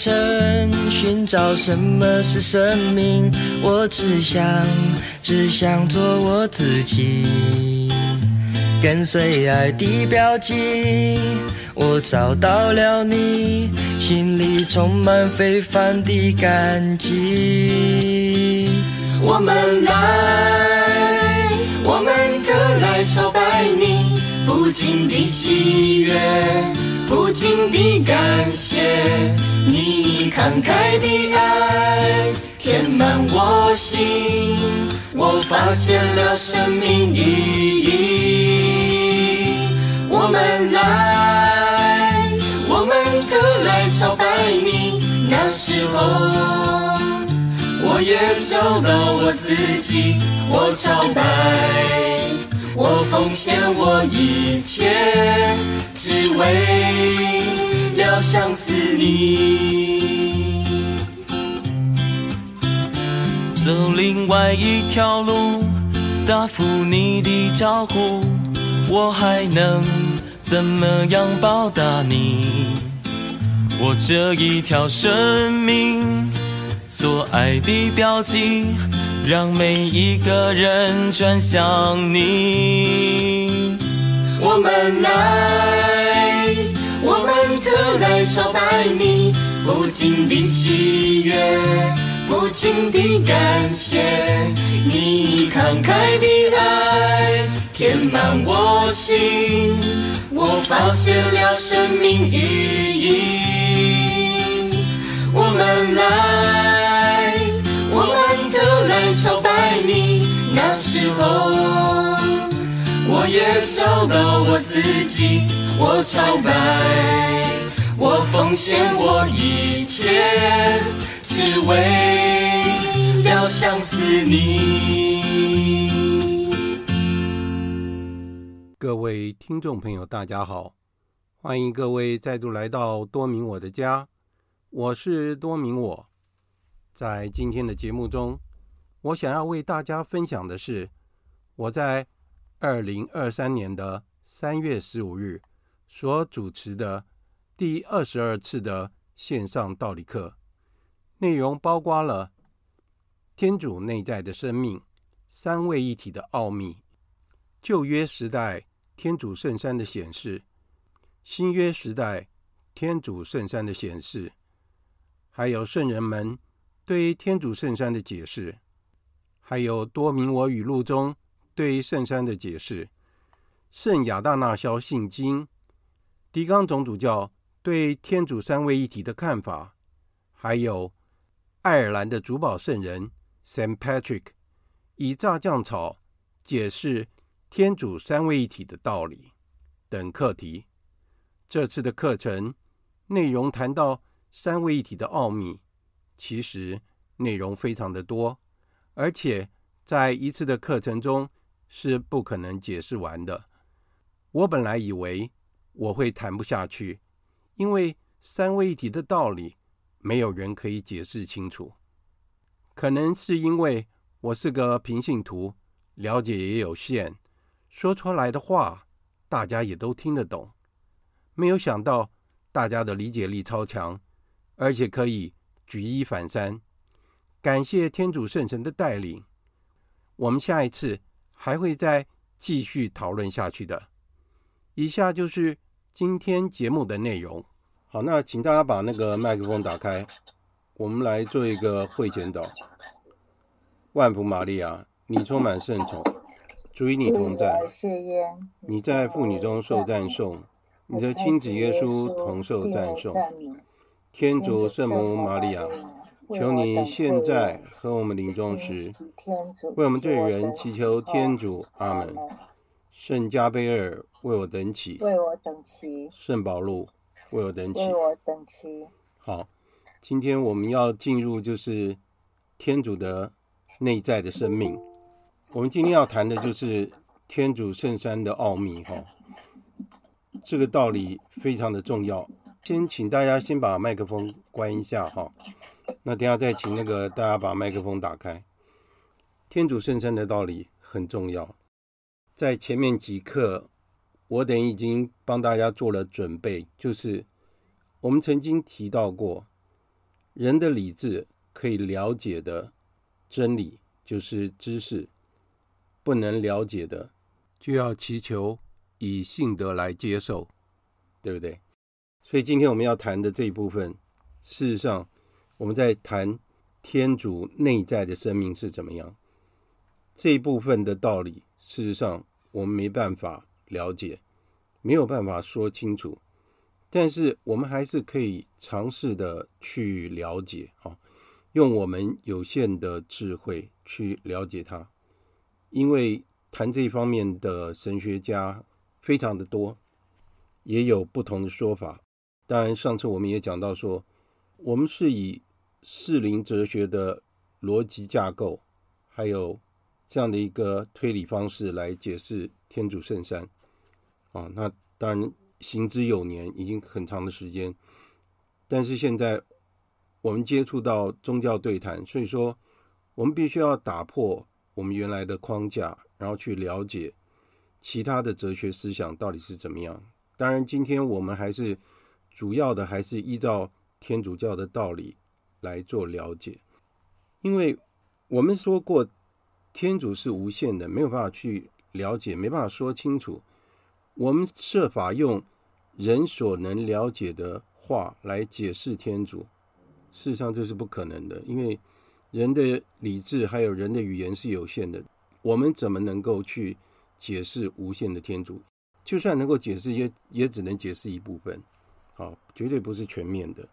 踏上旅程，寻找什么是生命。我只想，只想做我自己，跟随爱的标记。我找到了你，心里充满非凡的感激。我们来，我们特来朝拜你，不尽的喜悦。不尽的感谢，你慷慨的爱填满我心，我发现了生命意义。我们来，我们特来朝拜你，那时候我也找到我自己，我朝拜。我奉献我一切，只为了相思你。走另外一条路，答复你的招呼，我还能怎么样报答你？我这一条生命，做爱的标记。让每一个人转向你。我们来，特来朝拜你，不尽的喜悦，不尽的感谢，你慷慨的爱填满我心，我发现了生命意义。我们来。朝拜你，那时候我也找到我自己。我朝拜，我奉献我一切，只为了相思你。各位听众朋友，大家好，欢迎各位再度来到多明我的家，我是多明我，在今天的节目中。我想要为大家分享的是，我在二零二三年的三月十五日所主持的第二十二次的线上道理课，内容包括了天主内在的生命、三位一体的奥秘、旧约时代天主圣山的显示、新约时代天主圣山的显示，还有圣人们对天主圣山的解释。还有多明我语录中对圣山的解释，圣亚大纳肖信经，狄刚总主教对天主三位一体的看法，还有爱尔兰的主保圣人 Saint Patrick 以炸酱草解释天主三位一体的道理等课题。这次的课程内容谈到三位一体的奥秘，其实内容非常的多。而且在一次的课程中是不可能解释完的。我本来以为我会谈不下去，因为三位一体的道理没有人可以解释清楚。可能是因为我是个平信徒，了解也有限，说出来的话大家也都听得懂。没有想到大家的理解力超强，而且可以举一反三。感谢天主圣神的带领，我们下一次还会再继续讨论下去的。以下就是今天节目的内容。好，那请大家把那个麦克风打开，我们来做一个会前祷。万福玛利亚，你充满圣宠，主与你同在，你在妇女中受赞颂，你的亲子耶稣同受赞颂。天主圣母玛利亚。求你现在和我们临终时，为我们罪人祈求天主。阿门。圣加贝尔为我等起，为我等祈。圣保禄为我等祈，为我等祈。好，今天我们要进入就是天主的内在的生命。我们今天要谈的就是天主圣山的奥秘哈。这个道理非常的重要。先请大家先把麦克风关一下哈。那等下再请那个大家把麦克风打开。天主圣山的道理很重要，在前面几课我等已经帮大家做了准备，就是我们曾经提到过，人的理智可以了解的真理就是知识，不能了解的就要祈求以信德来接受，对不对？所以今天我们要谈的这一部分，事实上我们在谈天主内在的生命是怎么样，这一部分的道理，事实上我们没办法了解。没有办法说清楚，但是我们还是可以尝试的去了解啊，用我们有限的智慧去了解它。因为谈这一方面的神学家非常的多，也有不同的说法。当然，上次我们也讲到说，我们是以适龄哲学的逻辑架构，还有这样的一个推理方式来解释天主圣山。啊，那当然行之有年，已经很长的时间。但是现在我们接触到宗教对谈，所以说我们必须要打破我们原来的框架，然后去了解其他的哲学思想到底是怎么样。当然，今天我们还是主要的还是依照天主教的道理来做了解，因为我们说过天主是无限的，没有办法去了解，没办法说清楚。我们设法用人所能了解的话来解释天主，事实上这是不可能的，因为人的理智还有人的语言是有限的。我们怎么能够去解释无限的天主？就算能够解释，也也只能解释一部分，好，绝对不是全面的。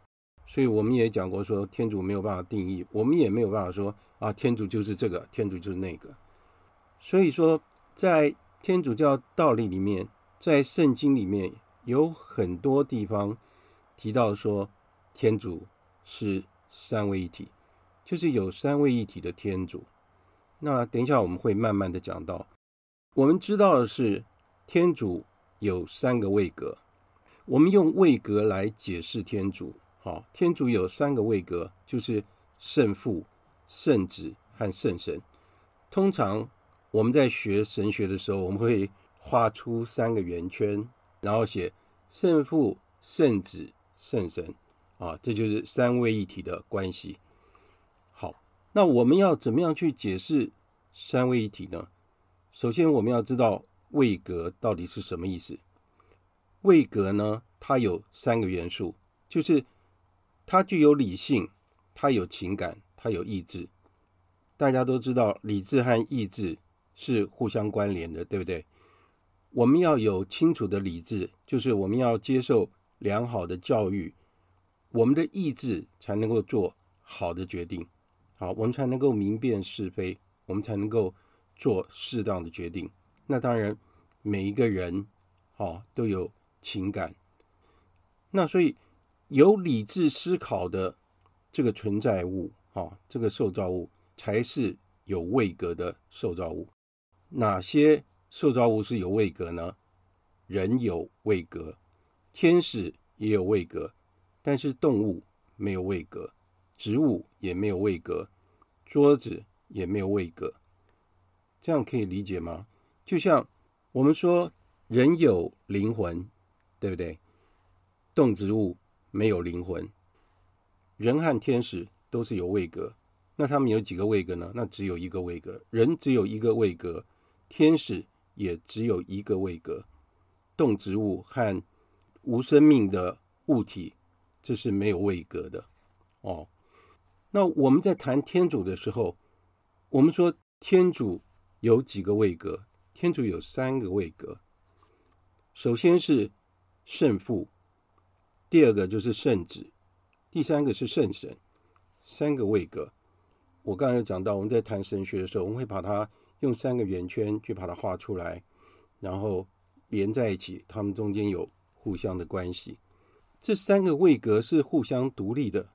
所以我们也讲过说，天主没有办法定义，我们也没有办法说啊，天主就是这个，天主就是那个。所以说，在天主教道理里面。在圣经里面有很多地方提到说，天主是三位一体，就是有三位一体的天主。那等一下我们会慢慢的讲到。我们知道的是，天主有三个位格。我们用位格来解释天主。好，天主有三个位格，就是圣父、圣子和圣神。通常我们在学神学的时候，我们会。画出三个圆圈，然后写圣父、圣子、圣神，啊，这就是三位一体的关系。好，那我们要怎么样去解释三位一体呢？首先，我们要知道位格到底是什么意思。位格呢，它有三个元素，就是它具有理性，它有情感，它有意志。大家都知道，理智和意志是互相关联的，对不对？我们要有清楚的理智，就是我们要接受良好的教育，我们的意志才能够做好的决定，好，我们才能够明辨是非，我们才能够做适当的决定。那当然，每一个人，哦，都有情感，那所以有理智思考的这个存在物，哦，这个受造物才是有位格的受造物。哪些？受造物是有位格呢，人有位格，天使也有位格，但是动物没有位格，植物也没有位格，桌子也没有位格，这样可以理解吗？就像我们说人有灵魂，对不对？动植物没有灵魂，人和天使都是有位格，那他们有几个位格呢？那只有一个位格，人只有一个位格，天使。也只有一个位格，动植物和无生命的物体，这是没有位格的哦。那我们在谈天主的时候，我们说天主有几个位格？天主有三个位格。首先是圣父，第二个就是圣子，第三个是圣神，三个位格。我刚才讲到，我们在谈神学的时候，我们会把它。用三个圆圈去把它画出来，然后连在一起，它们中间有互相的关系。这三个位格是互相独立的，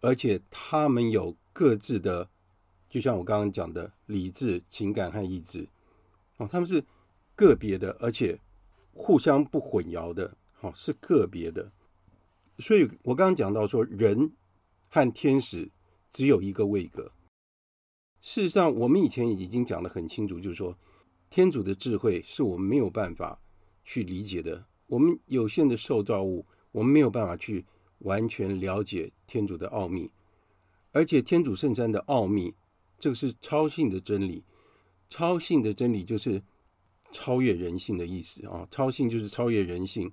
而且它们有各自的，就像我刚刚讲的理智、情感和意志，哦，他们是个别的，而且互相不混淆的，好，是个别的。所以我刚刚讲到说，人和天使只有一个位格。事实上，我们以前已经讲得很清楚，就是说，天主的智慧是我们没有办法去理解的。我们有限的受造物，我们没有办法去完全了解天主的奥秘，而且天主圣山的奥秘，这个是超性的真理。超性的真理就是超越人性的意思啊！超性就是超越人性，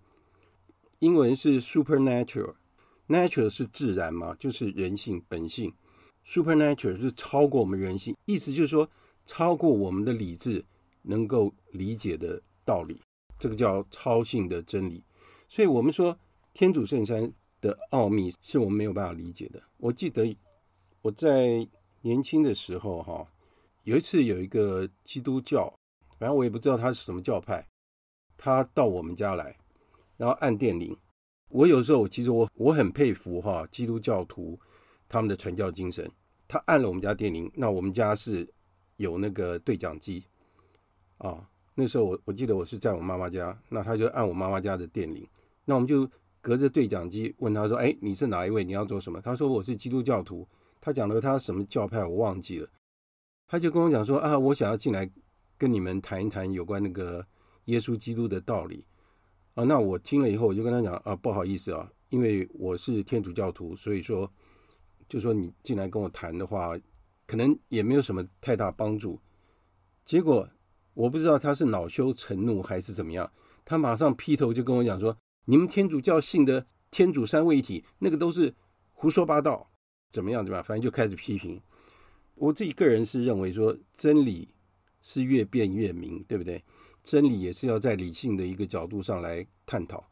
英文是 supernatural，natural 是自然嘛，就是人性本性，supernatural 是超过我们人性，意思就是说超过我们的理智能够理解的道理，这个叫超性的真理。所以我们说天主圣山的奥秘是我们没有办法理解的。我记得我在年轻的时候哈。有一次，有一个基督教，反正我也不知道他是什么教派，他到我们家来，然后按电铃。我有时候，其实我我很佩服哈基督教徒他们的传教精神。他按了我们家电铃，那我们家是有那个对讲机啊。那时候我我记得我是在我妈妈家，那他就按我妈妈家的电铃，那我们就隔着对讲机问他说：“哎，你是哪一位？你要做什么？”他说：“我是基督教徒。”他讲了他什么教派，我忘记了。他就跟我讲说啊，我想要进来跟你们谈一谈有关那个耶稣基督的道理啊。那我听了以后，我就跟他讲啊，不好意思啊，因为我是天主教徒，所以说就说你进来跟我谈的话，可能也没有什么太大帮助。结果我不知道他是恼羞成怒还是怎么样，他马上劈头就跟我讲说，你们天主教信的天主三位一体，那个都是胡说八道，怎么样对吧？反正就开始批评。我自己个人是认为说，真理是越辩越明，对不对？真理也是要在理性的一个角度上来探讨，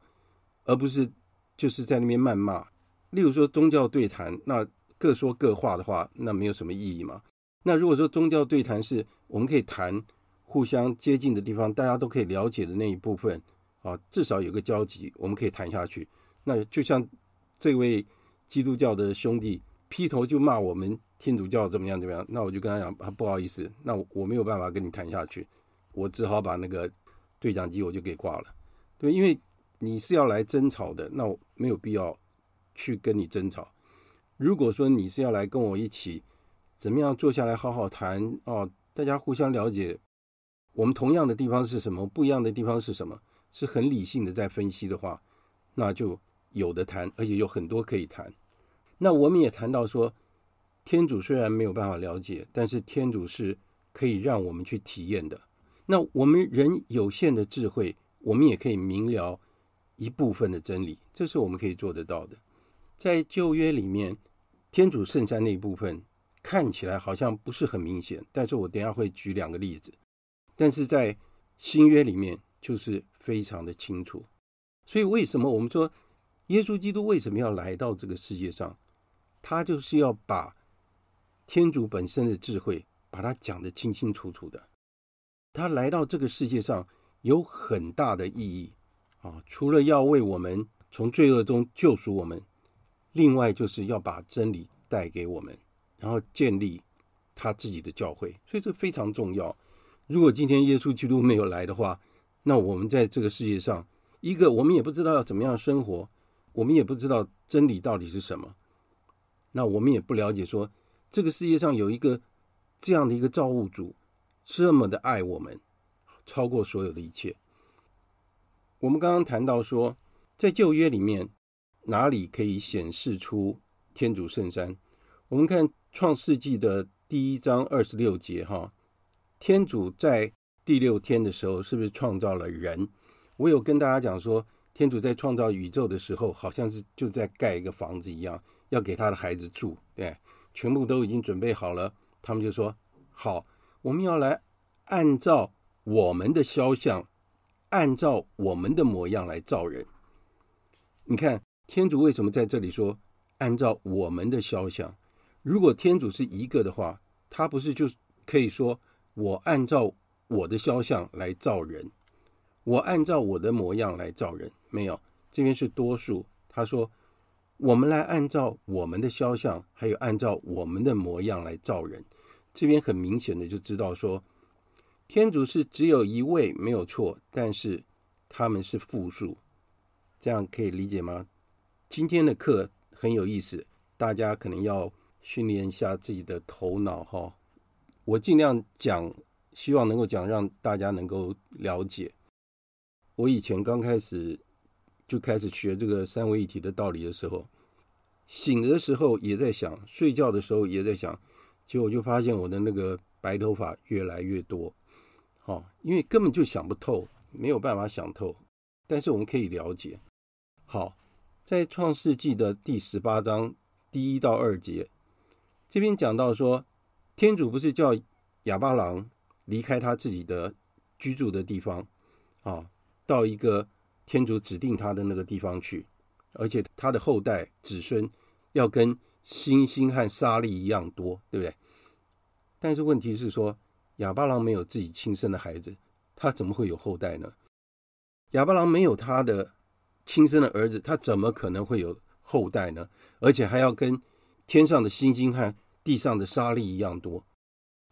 而不是就是在那边谩骂。例如说宗教对谈，那各说各话的话，那没有什么意义嘛。那如果说宗教对谈是我们可以谈互相接近的地方，大家都可以了解的那一部分啊，至少有个交集，我们可以谈下去。那就像这位基督教的兄弟劈头就骂我们。天主教怎么样怎么样？那我就跟他讲，不好意思，那我没有办法跟你谈下去，我只好把那个对讲机我就给挂了。对，因为你是要来争吵的，那我没有必要去跟你争吵。如果说你是要来跟我一起怎么样坐下来好好谈哦，大家互相了解，我们同样的地方是什么，不一样的地方是什么，是很理性的在分析的话，那就有的谈，而且有很多可以谈。那我们也谈到说。天主虽然没有办法了解，但是天主是可以让我们去体验的。那我们人有限的智慧，我们也可以明了一部分的真理，这是我们可以做得到的。在旧约里面，天主圣山那一部分看起来好像不是很明显，但是我等下会举两个例子。但是在新约里面就是非常的清楚。所以为什么我们说耶稣基督为什么要来到这个世界上？他就是要把天主本身的智慧，把它讲得清清楚楚的。他来到这个世界上有很大的意义啊，除了要为我们从罪恶中救赎我们，另外就是要把真理带给我们，然后建立他自己的教会。所以这非常重要。如果今天耶稣基督没有来的话，那我们在这个世界上，一个我们也不知道要怎么样生活，我们也不知道真理到底是什么，那我们也不了解说。这个世界上有一个这样的一个造物主，这么的爱我们，超过所有的一切。我们刚刚谈到说，在旧约里面哪里可以显示出天主圣山？我们看创世纪的第一章二十六节，哈，天主在第六天的时候是不是创造了人？我有跟大家讲说，天主在创造宇宙的时候，好像是就在盖一个房子一样，要给他的孩子住，对。全部都已经准备好了，他们就说：“好，我们要来按照我们的肖像，按照我们的模样来造人。”你看，天主为什么在这里说“按照我们的肖像”？如果天主是一个的话，他不是就可以说“我按照我的肖像来造人，我按照我的模样来造人”？没有，这边是多数。他说。我们来按照我们的肖像，还有按照我们的模样来造人。这边很明显的就知道说，天主是只有一位没有错，但是他们是复数，这样可以理解吗？今天的课很有意思，大家可能要训练一下自己的头脑哈。我尽量讲，希望能够讲让大家能够了解。我以前刚开始。就开始学这个三位一体的道理的时候，醒的时候也在想，睡觉的时候也在想，结果就发现我的那个白头发越来越多。好，因为根本就想不透，没有办法想透。但是我们可以了解。好，在创世纪的第十八章第一到二节，这边讲到说，天主不是叫哑巴郎离开他自己的居住的地方，啊，到一个天主指定他的那个地方去，而且他的后代子孙要跟星星和沙粒一样多，对不对？但是问题是说，哑巴郎没有自己亲生的孩子，他怎么会有后代呢？哑巴郎没有他的亲生的儿子，他怎么可能会有后代呢？而且还要跟天上的星星和地上的沙粒一样多。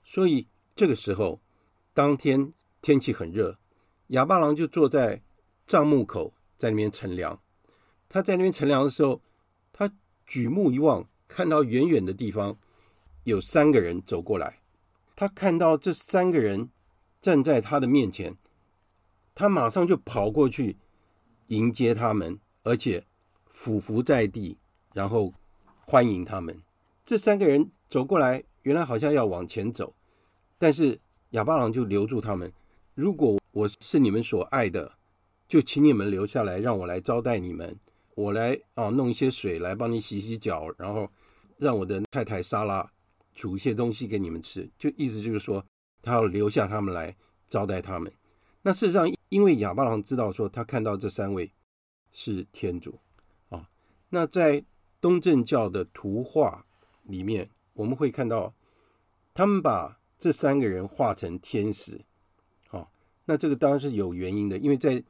所以这个时候，当天天气很热，亚巴郎就坐在帐幕口，在那边乘凉。他在那边乘凉的时候，他举目一望，看到远远的地方有三个人走过来。他看到这三个人站在他的面前，他马上就跑过去迎接他们，而且俯伏在地，然后欢迎他们。这三个人走过来，原来好像要往前走，但是亚巴郎就留住他们。如果我是你们所爱的，就请你们留下来，让我来招待你们。我来啊，弄一些水来帮你洗洗脚，然后让我的太太莎拉。煮一些东西给你们吃，就意思就是说，他要留下他们来招待他们。那事实上，因为亚巴郎知道说，他看到这三位是天主啊。那在东正教的图画里面，我们会看到他们把这三个人画成天使。啊，那这个当然是有原因的，因为在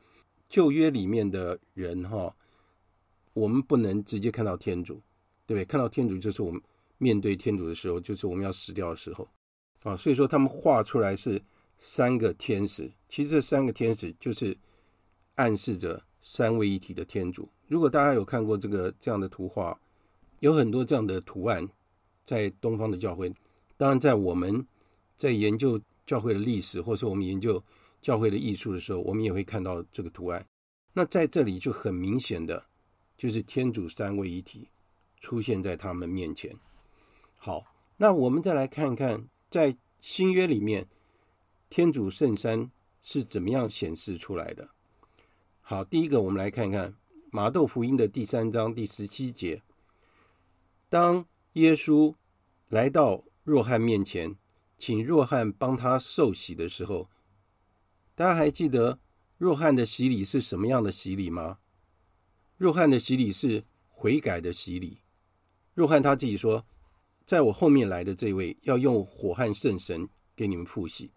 旧约里面的人哈，我们不能直接看到天主，对不对？看到天主就是我们。面对天主的时候，就是我们要死掉的时候，啊，所以说他们画出来是三个天使，其实这三个天使就是暗示着三位一体的天主。如果大家有看过这个这样的图画，有很多这样的图案在东方的教会，当然在我们在研究教会的历史，或是我们研究教会的艺术的时候，我们也会看到这个图案。那在这里就很明显的，就是天主三位一体出现在他们面前。好，那我们再来看看，在新约里面，天主圣山是怎么样显示出来的。好，第一个，我们来看看马窦福音的第三章第十七节。当耶稣来到若翰面前，请若翰帮他受洗的时候，大家还记得若翰的洗礼是什么样的洗礼吗？若翰的洗礼是悔改的洗礼。若翰他自己说。在我后面来的这位要用火和圣神给你们复洗，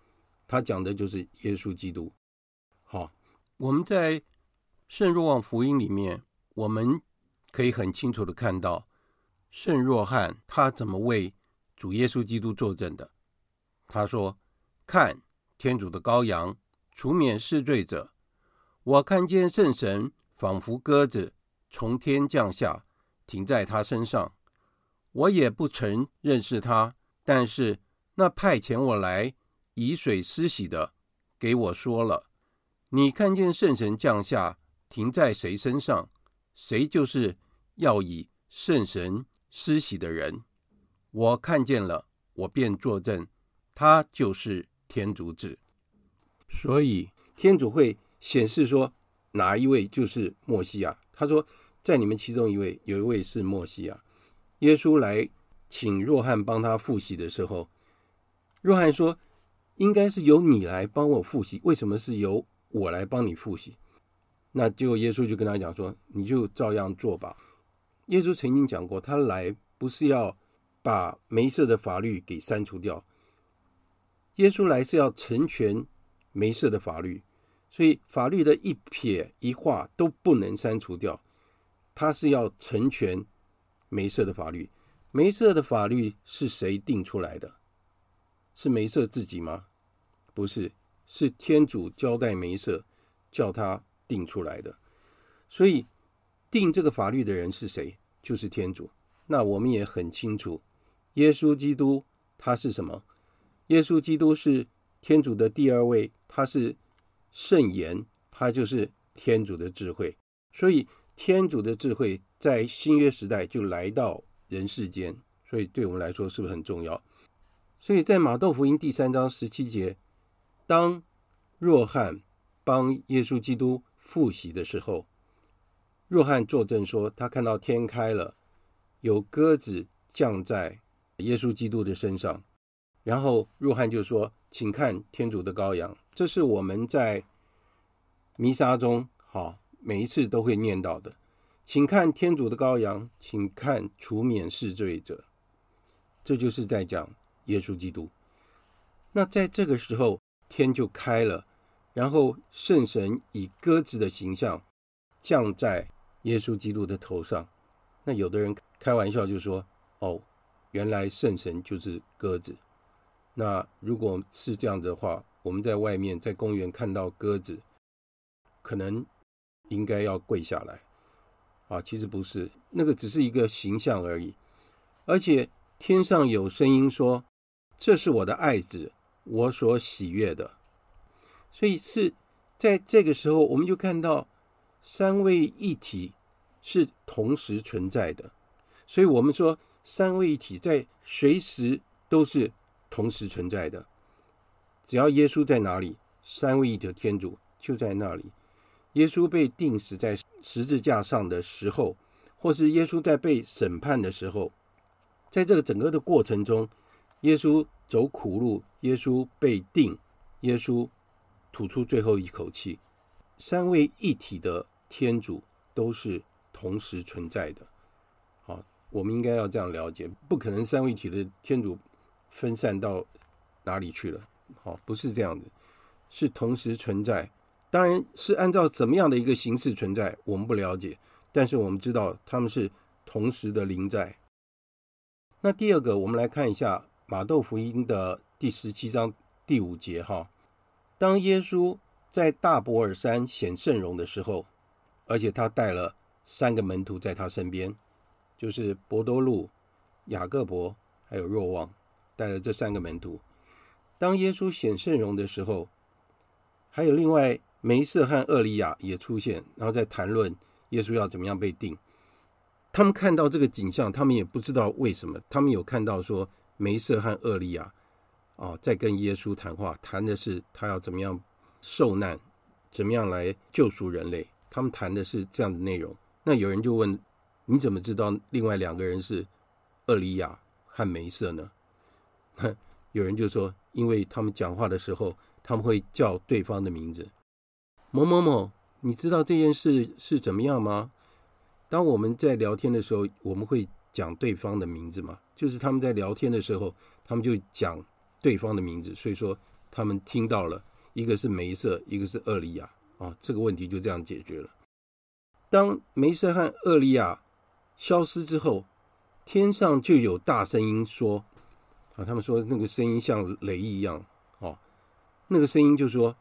他讲的就是耶稣基督。好，我们在圣若望福音里面，我们可以很清楚的看到圣若翰他怎么为主耶稣基督作证的。他说：“看，天主的羔羊，除免世罪者。我看见圣神仿佛鸽子从天降下，停在他身上。”我也不曾认识他，但是那派遣我来以水施洗的，给我说了：你看见圣神降下，停在谁身上，谁就是要以圣神施洗的人。我看见了，我便作证，他就是天主子。所以天主会显示说哪一位就是默西亚。他说，在你们其中一位，有一位是默西亚。耶稣来请若翰帮他复洗的时候，若翰说：“应该是由你来帮我复习，为什么是由我来帮你复习？”那就耶稣就跟他讲说：“你就照样做吧。”耶稣曾经讲过，他来不是要把梅瑟的法律给删除掉，耶稣来是要成全梅瑟的法律，所以法律的一撇一画都不能删除掉，他是要成全。梅瑟的法律，梅瑟的法律是谁定出来的？是梅瑟自己吗？不是，是天主交代梅瑟，叫他定出来的。所以，定这个法律的人是谁？就是天主。那我们也很清楚，耶稣基督他是什么？耶稣基督是天主的第二位，他是圣言，他就是天主的智慧。所以，天主的智慧。在新约时代就来到人世间，所以对我们来说是不是很重要？所以在马窦福音第三章十七节，当若翰帮耶稣基督复习的时候，若翰作证说，他看到天开了，有鸽子降在耶稣基督的身上，然后若翰就说：“请看天主的羔羊。”这是我们在弥撒中好每一次都会念到的。请看天主的羔羊，请看除免世罪者。这就是在讲。耶稣基督，那在这个时候天就开了，然后圣神以鸽子的形象降在耶稣基督的头上。那有的人开玩笑就说：“哦，原来圣神就是鸽子。”那如果是这样的话，我们在外面在公园看到鸽子，可能应该要跪下来啊。其实不是，那个只是一个形象而已。而且天上有声音说。这是我的爱子，我所喜悦的。所以是在这个时候，我们就看到三位一体是同时存在的。所以我们说三位一体在随时都是同时存在的。只要耶稣在哪里，三位一体的天主就在那里。耶稣被钉死在十字架上的时候，或是耶稣在被审判的时候，在这个整个的过程中。耶稣走苦路，耶稣被定，耶稣吐出最后一口气。三位一体的天主都是同时存在的。好，我们应该要这样了解，不可能三位一体的天主分散到哪里去了。好，不是这样的，是同时存在。当然是按照怎么样的一个形式存在，我们不了解，但是我们知道他们是同时的临在。那第二个，我们来看一下。马窦福音的第十七章第五节，哈，当耶稣在大伯尔山显圣容的时候，而且他带了三个门徒在他身边，就是伯多禄、雅各伯还有若望，带了这三个门徒。当耶稣显圣容的时候，还有另外梅瑟和厄利亚也出现，然后在谈论耶稣要怎么样被定。他们看到这个景象，他们也不知道为什么，他们有看到说。梅瑟和厄利亚啊，在跟耶稣谈话，谈的是他要怎么样受难，怎么样来救赎人类。他们谈的是这样的内容。那有人就问：你怎么知道另外两个人是厄利亚和梅瑟呢？有人就说：因为他们讲话的时候，他们会叫对方的名字。某某某，你知道这件事是怎么样吗？当我们在聊天的时候，我们会。讲对方的名字吗，就是他们在聊天的时候，他们就讲对方的名字，所以说他们听到了，一个是梅瑟，一个是厄利亚啊，这个问题就这样解决了。当梅瑟和厄利亚消失之后，天上就有大声音说啊，他们说那个声音像雷一样哦，那个声音就说：“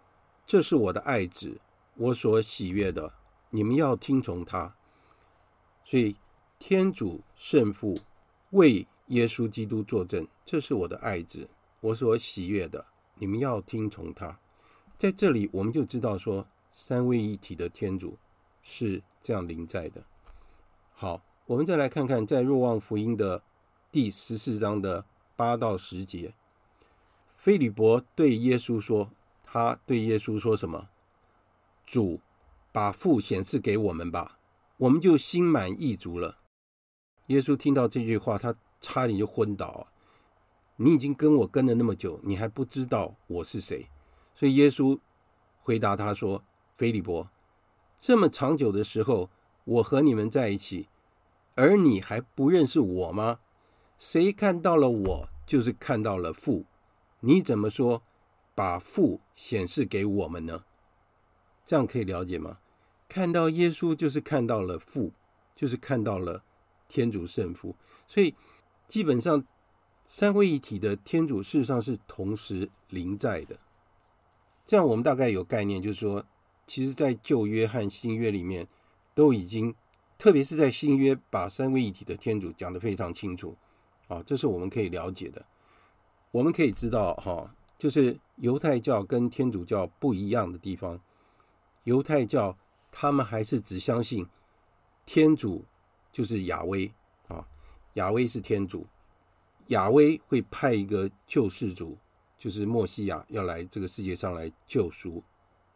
这是我的爱子，我所喜悦的，你们要听从他。”所以。天主圣父为耶稣基督作证，这是我的爱子，我所喜悦的，你们要听从他。在这里，我们就知道说，三位一体的天主是这样临在的。好，我们再来看看，在若望福音的第十四章的八到十节，菲利伯对耶稣说：“他对耶稣说什么？主，把父显示给我们吧，我们就心满意足了。”耶稣听到这句话，他差点就昏倒啊。你已经跟我跟了那么久，你还不知道我是谁？所以耶稣回答他说：“菲利伯，这么长久的时候，我和你们在一起，而你还不认识我吗？谁看到了我，就是看到了父。你怎么说把父显示给我们呢？这样可以了解吗？看到耶稣就是看到了父，就是看到了。”天主圣父，所以基本上三位一体的天主事实上是同时临在的。这样我们大概有概念，就是说，其实，在旧约和新约里面都已经，特别是在新约，把三位一体的天主讲得非常清楚。啊，这是我们可以了解的。我们可以知道，哈，就是犹太教跟天主教不一样的地方。犹太教他们还是只相信天主。就是亚威，亚威是天主，亚威会派一个救世主，就是默西亚要来这个世界上来救赎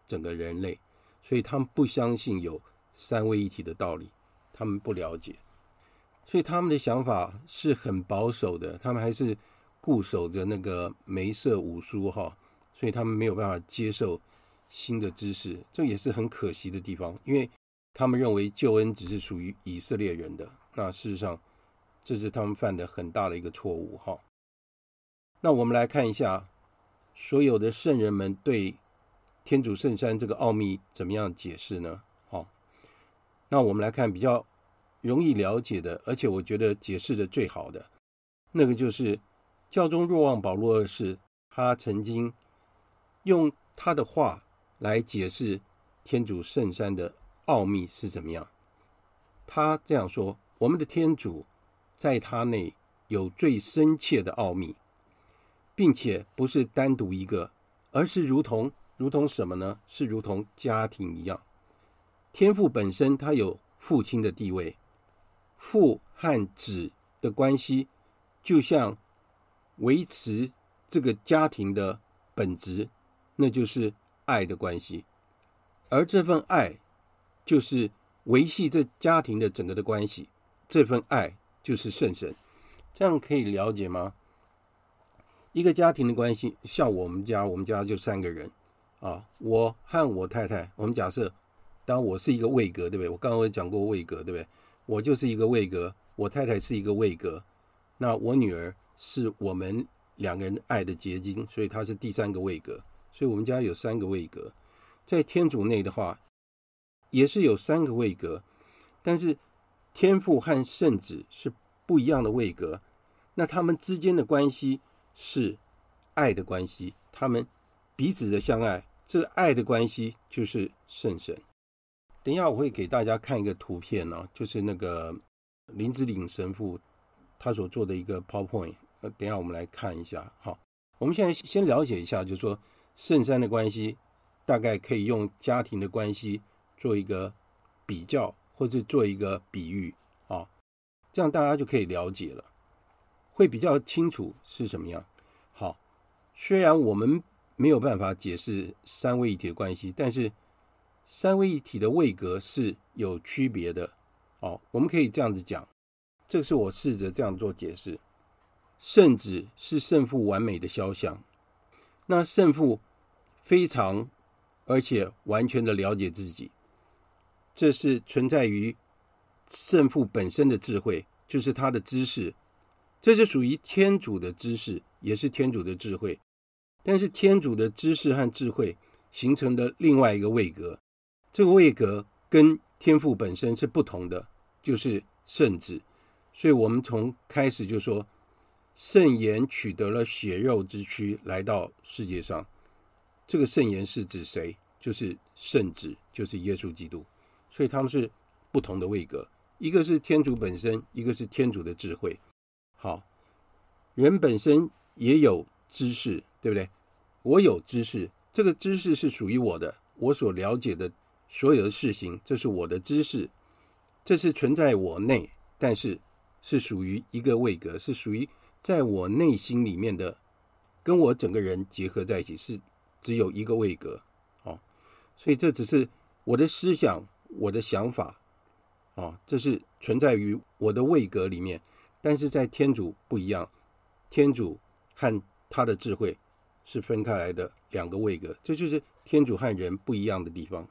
整个人类，所以他们不相信有三位一体的道理，他们不了解，所以他们的想法是很保守的，他们还是固守着那个梅瑟五书哈，所以他们没有办法接受新的知识，这也是很可惜的地方，因为他们认为救恩只是属于以色列人的，那事实上这是他们犯的很大的一个错误哈。那我们来看一下所有的圣人们对天主圣山这个奥秘怎么样解释呢？好那我们来看比较容易了解的，而且我觉得解释的最好的，那个就是教宗若望保禄二世，他曾经用他的话来解释天主圣山的奥秘是怎么样。他这样说：我们的天主在他内有最深切的奥秘，并且不是单独一个，而是如同如同什么呢？是如同家庭一样。天父本身，他有父亲的地位，父和子的关系，就像维持这个家庭的本质，那就是爱的关系，而这份爱就是维系这家庭的整个的关系，这份爱就是圣神，这样可以了解吗？一个家庭的关系，像我们家，我们家就三个人啊，我和我太太，我们假设。当我是一个位格，对不对？我刚刚有讲过位格，对不对？我就是一个位格，我太太是一个位格，那我女儿是我们两个人爱的结晶，所以她是第三个位格。所以我们家有三个位格，在天主内的话，也是有三个位格，但是天父和圣子是不一样的位格，那他们之间的关系是爱的关系，他们彼此的相爱，这个爱的关系就是圣神。等一下，我会给大家看一个图片呢、就是那个林子岭神父他所做的一个 PowerPoint。呃，等一下我们来看一下。好，我们现在先了解一下，就是说圣三的关系，大概可以用家庭的关系做一个比较，或者做一个比喻啊，这样大家就可以了解了，会比较清楚是什么样。好，虽然我们没有办法解释三位一体的关系，但是。三位一体的位格是有区别的，哦，我们可以这样子讲，这是我试着这样做解释。圣子是圣父完美的肖像，那圣父非常而且完全的了解自己，这是存在于圣父本身的智慧，就是他的知识，这是属于天主的知识，也是天主的智慧。但是天主的知识和智慧形成的另外一个位格。这个位格跟天父本身是不同的，就是圣子。所以我们从开始就说，圣言取得了血肉之躯来到世界上。这个圣言是指谁？就是圣子，就是耶稣基督。所以他们是不同的位格，一个是天主本身，一个是天主的智慧。好，人本身也有知识，对不对？我有知识，这个知识是属于我的，我所了解的。所有的事情，这是我的知识，这是存在我内，但是是属于一个位格，是属于在我内心里面的，跟我整个人结合在一起，是只有一个位格，哦，所以这只是我的思想，我的想法，哦，这是存在于我的位格里面，但是在天主不一样，天主和他的智慧是分开来的两个位格，这就是天主和人不一样的地方。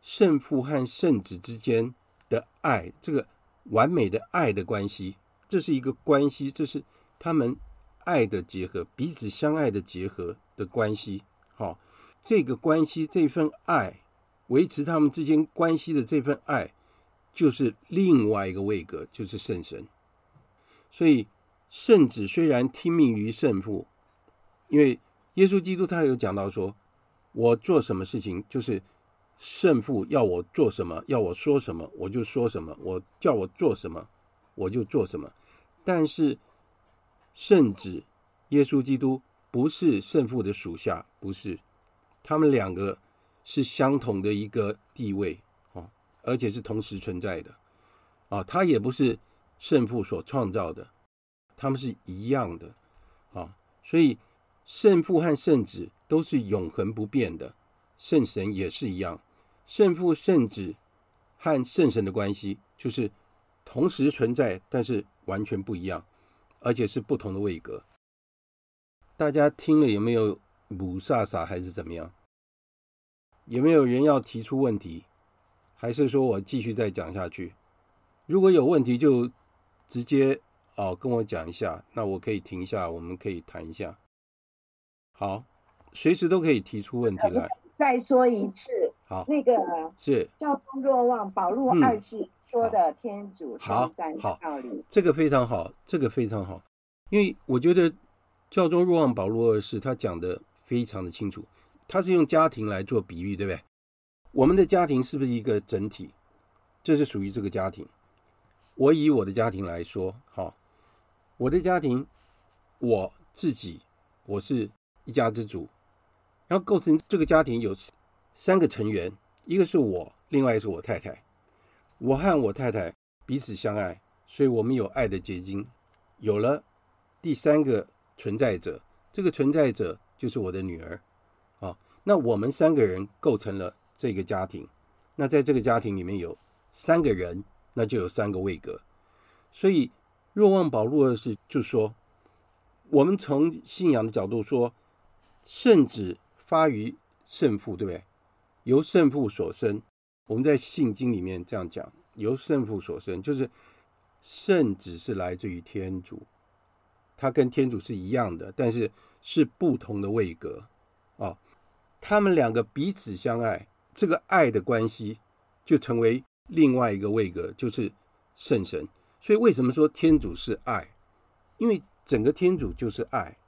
圣父和圣子之间的爱，这个完美的爱的关系，这是一个关系，这是他们爱的结合，彼此相爱的结合的关系。好，这个关系，这份爱，维持他们之间关系的这份爱，就是另外一个位格，就是圣神。所以，圣子虽然听命于圣父，因为耶稣基督他有讲到说，我做什么事情就是。圣父要我做什么，要我说什么，我就说什么；我叫我做什么，我就做什么。但是圣子耶稣基督不是圣父的属下，不是，他们两个是相同的一个地位哦，而且是同时存在的啊，他也不是圣父所创造的，他们是一样的啊。所以圣父和圣子都是永恒不变的，圣神也是一样。圣父、圣子和圣神的关系就是同时存在，但是完全不一样，而且是不同的位格。大家听了有没有雾煞煞还是怎么样？有没有人要提出问题？还是说我继续再讲下去？如果有问题就直接哦跟我讲一下，那我可以停一下，我们可以谈一下。好，随时都可以提出问题来。再说一次，好，那个是教宗若望保路二世说的天主圣三道理。好，这个非常好，这个非常好，因为我觉得。教宗若望保禄二世他讲的非常的清楚，他是用家庭来做比喻，对不对？我们的家庭是不是一个整体？这是属于这个家庭。我以我的家庭来说，好，我的家庭，我自己，我是一家之主，然后构成这个家庭有三个成员，一个是我，另外一个是我太太。我和我太太彼此相爱，所以我们有爱的结晶。有了第三个。存在者，这个存在者就是我的女儿，那我们三个人构成了这个家庭，那在这个家庭里面有三个人，那就有三个位格，所以若望保禄二世就说，我们从信仰的角度说，圣子发于圣父，对不对？由圣父所生，我们在信经里面这样讲，由圣父所生，就是圣子是来自于天主。他跟天主是一样的，但是是不同的位格。他们两个彼此相爱，这个爱的关系就成为另外一个位格，就是圣神。所以为什么说天主是爱？因为整个天主就是爱，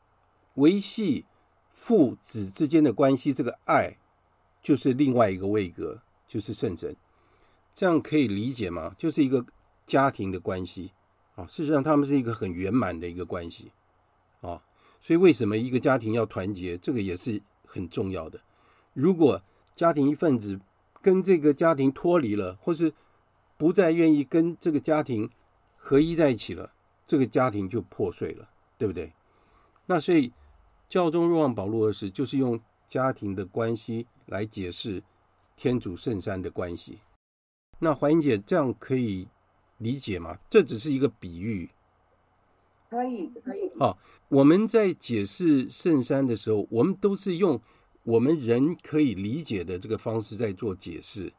维系父子之间的关系，这个爱就是另外一个位格，就是圣神。这样可以理解吗？就是一个家庭的关系。啊，事实上，他们是一个很圆满的一个关系，啊，所以为什么一个家庭要团结，这个也是很重要的。如果家庭一份子跟这个家庭脱离了，或是不再愿意跟这个家庭合一在一起了，这个家庭就破碎了，对不对？那所以教宗若望保禄二世就是用家庭的关系来解释天主圣山的关系。那环英姐这样可以理解吗？这只是一个比喻，可以可以。好，我们在解释圣山的时候，我们都是用我们人可以理解的这个方式在做解释。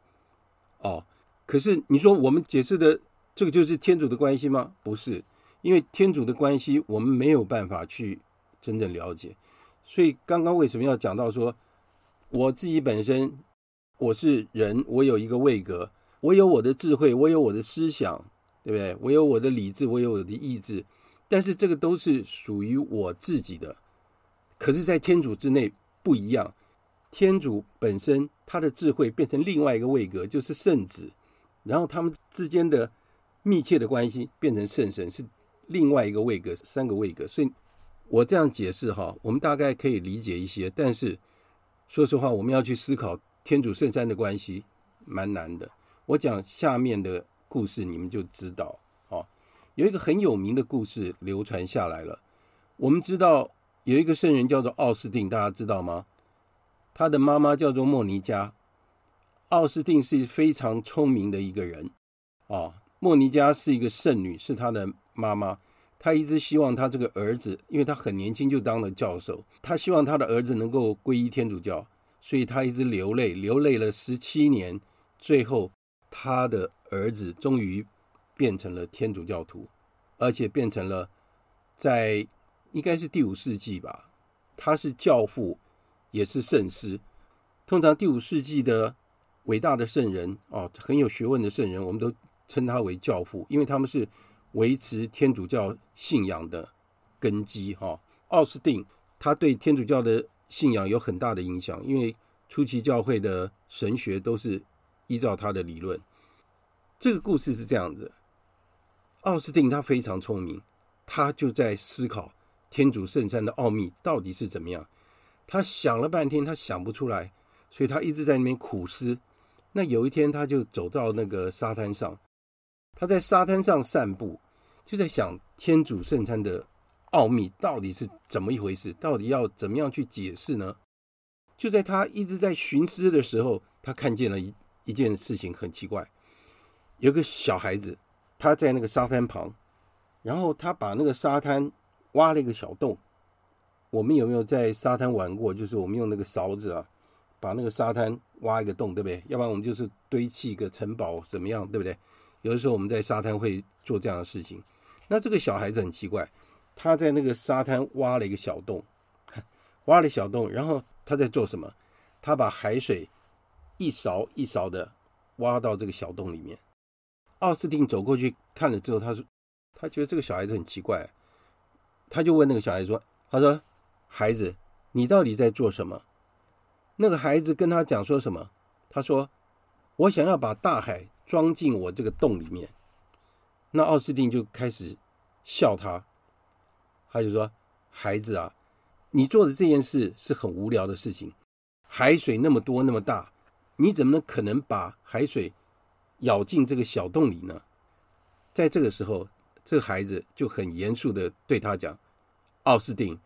哦，可是你说我们解释的这个就是天主的关系吗？不是，因为天主的关系我们没有办法去真正了解。所以刚刚为什么要讲到说，我自己本身我是人，我有一个位格。我有我的智慧，我有我的思想，对不对？我有我的理智，我有我的意志，但是这个都是属于我自己的。可是，在天主之内不一样，天主本身他的智慧变成另外一个位格，就是圣子，然后他们之间的密切的关系变成圣神，是另外一个位格，三个位格。所以，我这样解释哈，我们大概可以理解一些。但是，说实话，我们要去思考天主圣三的关系，蛮难的。我讲下面的故事，你们就知道。有一个很有名的故事流传下来了。我们知道有一个圣人叫做奥斯定，大家知道吗？他的妈妈叫做莫尼加。奥斯定是非常聪明的一个人。哦，莫尼加是一个圣女，是他的妈妈。他一直希望他这个儿子，因为他很年轻就当了教授，他希望他的儿子能够皈依天主教，所以他一直流泪，流泪了十七年，最后。他的儿子终于变成了天主教徒，而且变成了在应该是第五世纪吧。他是教父，也是圣师。通常第五世纪的伟大的圣人哦，很有学问的圣人，我们都称他为教父，因为他们是维持天主教信仰的根基哈。奥斯定他对天主教的信仰有很大的影响，因为初期教会的神学都是。依照他的理论，这个故事是这样子：奥斯汀他非常聪明，他就在思考天主圣三的奥秘到底是怎么样。他想了半天，他想不出来，所以他一直在那边苦思。那有一天，他就走到那个沙滩上，他在沙滩上散步，就在想天主圣餐的奥秘到底是怎么一回事，到底要怎么样去解释呢？就在他一直在寻思的时候，他看见了一一件事情很奇怪，有个小孩子他在那个沙滩旁，然后他把那个沙滩挖了一个小洞。我们有没有在沙滩玩过？就是我们用那个勺子啊，把那个沙滩挖一个洞，对不对？要不然我们就是堆砌一个城堡，怎么样，对不对？有的时候我们在沙滩会做这样的事情。那这个小孩子很奇怪，他在那个沙滩挖了一个小洞，挖了小洞，然后他在做什么？他把海水一勺一勺的挖到这个小洞里面。奥斯汀走过去看了之后，他说：“他觉得这个小孩子很奇怪。”他就问那个小孩子说：“他说。”孩子，你到底在做什么？那个孩子跟他讲说什么？他说：“我想要把大海装进我这个洞里面。”那奥斯汀就开始笑他，他就说：“孩子啊，你做的这件事是很无聊的事情。海水那么多那么大，你怎么可能把海水咬进这个小洞里呢？”在这个时候，这个孩子就很严肃的对他讲：“奥斯汀。”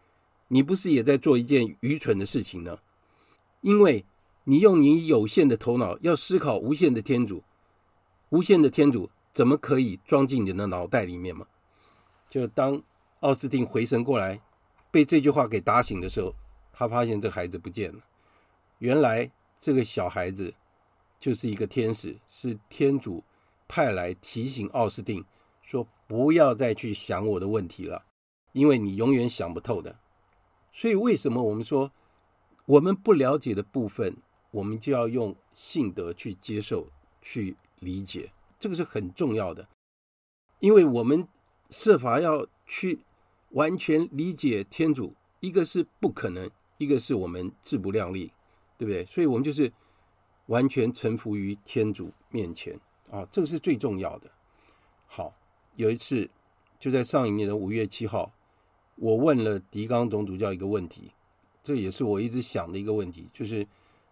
你不是也在做一件愚蠢的事情呢？因为你用你有限的头脑要思考无限的天主，无限的天主怎么可以装进你的脑袋里面吗？就当奥斯汀回神过来，被这句话给打醒的时候，他发现这孩子不见了。原来这个小孩子就是一个天使，是天主派来提醒奥斯汀说：“不要再去想我的问题了，因为你永远想不透的。”所以，为什么我们说我们不了解的部分，我们就要用信德去接受、去理解？这个是很重要的，因为我们设法要去完全理解天主，一个是不可能，一个是我们自不量力，对不对？所以，我们就是完全臣服于天主面前啊，这个是最重要的。好，有一次就在上一年的五月七号。我问了狄刚总主教一个问题，这也是我一直想的一个问题，就是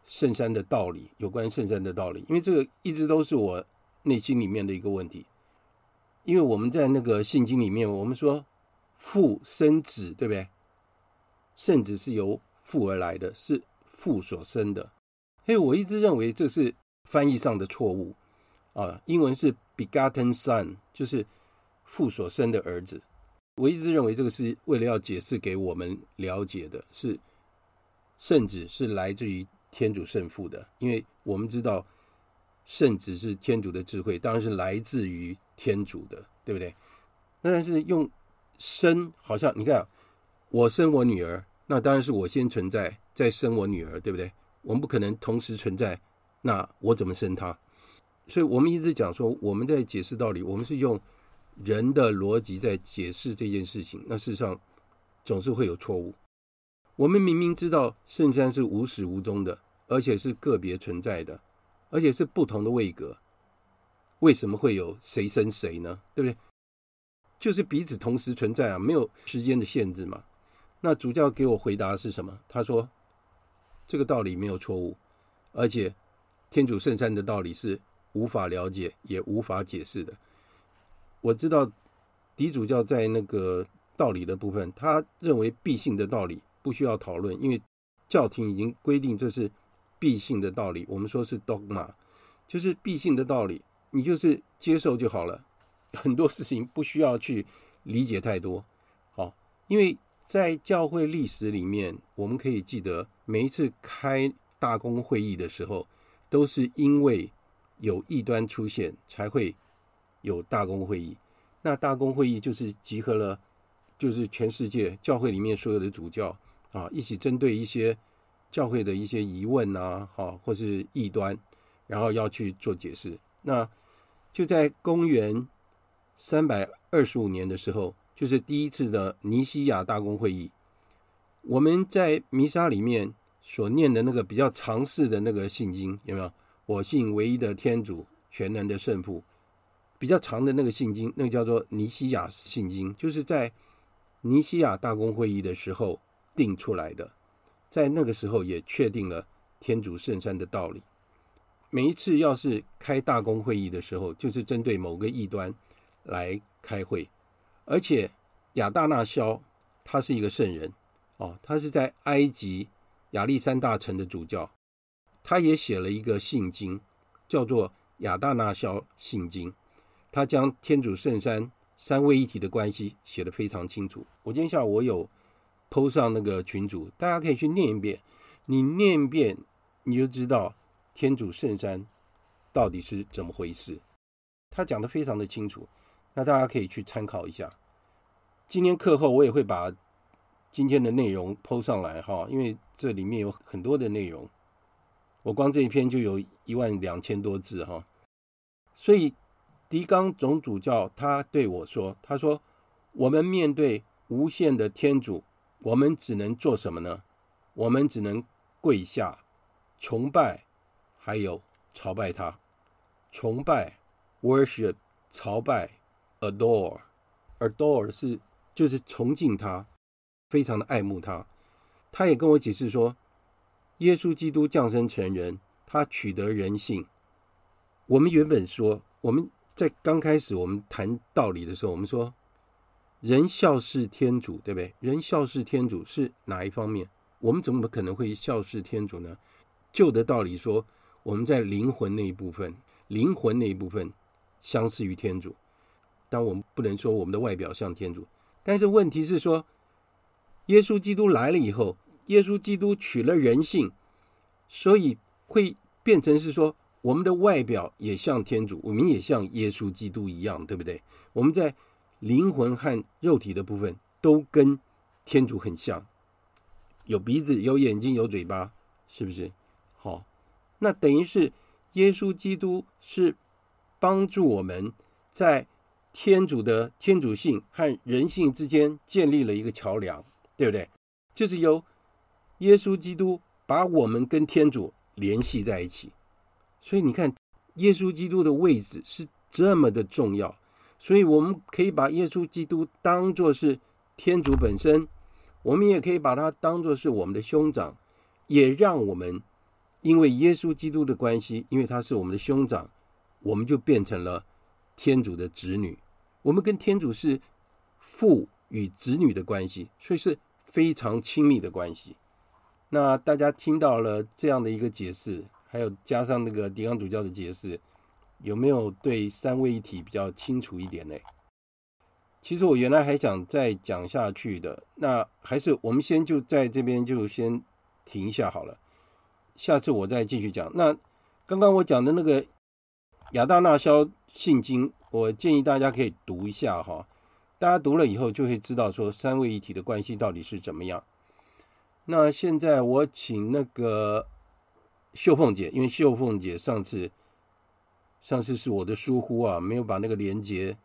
圣山的道理，有关圣山的道理，因为这个一直都是我内心里面的一个问题。因为我们在那个圣经里面，我们说父生子，对不对？圣子是由父而来的，是父所生的。所以我一直认为这是翻译上的错误啊，英文是 begotten son，就是父所生的儿子。我一直认为这个是为了要解释给我们了解的，是圣子是来自于天主圣父的，因为我们知道圣子是天主的智慧，当然是来自于天主的，对不对？那但是用生，好像你看，我生我女儿，那当然是我先存在，再生我女儿，对不对？我们不可能同时存在，那我怎么生他？所以我们一直讲说，我们在解释道理，我们是用。人的逻辑在解释这件事情，那事实上总是会有错误。我们明明知道圣山是无始无终的，而且是个别存在的，而且是不同的位格，为什么会有谁生谁呢？对不对？就是彼此同时存在啊，没有时间的限制嘛。那主教给我回答是什么？他说这个道理没有错误，而且天主圣山的道理是无法了解也无法解释的。我知道狄主教在那个道理的部分，他认为必信的道理不需要讨论，因为教廷已经规定这是必信的道理。我们说是 dogma，就是必信的道理，你就是接受就好了。很多事情不需要去理解太多。好，因为在教会历史里面，我们可以记得每一次开大公会议的时候，都是因为有异端出现才会。有大公会议，那大公会议就是集合了，就是全世界教会里面所有的主教啊，一起针对一些教会的一些疑问啊，哈，或是异端，然后要去做解释。那就在公元三百二十五年的时候，就是第一次的尼西亚大公会议。我们在弥撒里面所念的那个比较长式的那个信经，有没有？我信唯一的天主，全能的圣父。比较长的那个信经，那个叫做尼西亚信经，就是在尼西亚大公会议的时候定出来的，在那个时候也确定了天主圣山的道理。每一次要是开大公会议的时候，就是针对某个异端来开会，而且亚大纳肖他是一个圣人哦，他是在埃及亚历山大城的主教，他也写了一个信经，叫做亚大纳肖信经，他将天主圣三三位一体的关系写得非常清楚。我今天下午我有 PO 上那个群组，大家可以去念一遍，你念一遍你就知道。天主圣三到底是怎么回事？他讲得非常的清楚，那大家可以去参考一下。今天课后我也会把今天的内容 PO 上来哈，因为这里面有很多的内容，我光这一篇就有一万两千多字哈。所以狄刚总主教他对我说：“他说我们面对无限的天主，我们只能做什么呢？我们只能跪下崇拜。”还有朝拜他，崇拜，worship，朝拜，adore，adore 是就是崇敬他，非常的爱慕他。他也跟我解释说，耶稣基督降生成人，他取得人性。我们原本说，我们在刚开始我们谈道理的时候，我们说人笑视天主，对不对？人笑视天主是哪一方面？我们怎么可能会笑视天主呢？旧的道理说。我们在灵魂那一部分，灵魂那一部分相似于天主，但我们不能说我们的外表像天主。但是问题是说，耶稣基督来了以后，耶稣基督取了人性，所以会变成是说，我们的外表也像天主，我们也像耶稣基督一样，对不对？我们在灵魂和肉体的部分都跟天主很像，有鼻子，有眼睛，有嘴巴，是不是？好。那等于是耶稣基督是帮助我们在天主的天主性和人性之间建立了一个桥梁，对不对？就是由耶稣基督把我们跟天主联系在一起。所以你看，耶稣基督的位置是这么的重要。所以我们可以把耶稣基督当作是天主本身，我们也可以把它当作是我们的兄长，也让我们。因为耶稣基督的关系，因为他是我们的兄长，我们就变成了天主的子女。我们跟天主是父与子女的关系，所以是非常亲密的关系。那大家听到了这样的一个解释，还有加上那个狄刚主教的解释，有没有对三位一体比较清楚一点呢？其实我原来还想再讲下去的，那还是我们先就在这边就先停一下好了。下次我再继续讲。那刚刚我讲的那个亚大纳肖信经，我建议大家可以读一下哈。大家读了以后就会知道说三位一体的关系到底是怎么样。那现在我请那个秀凤姐，因为秀凤姐上次上次是我的疏忽啊，没有把那个连接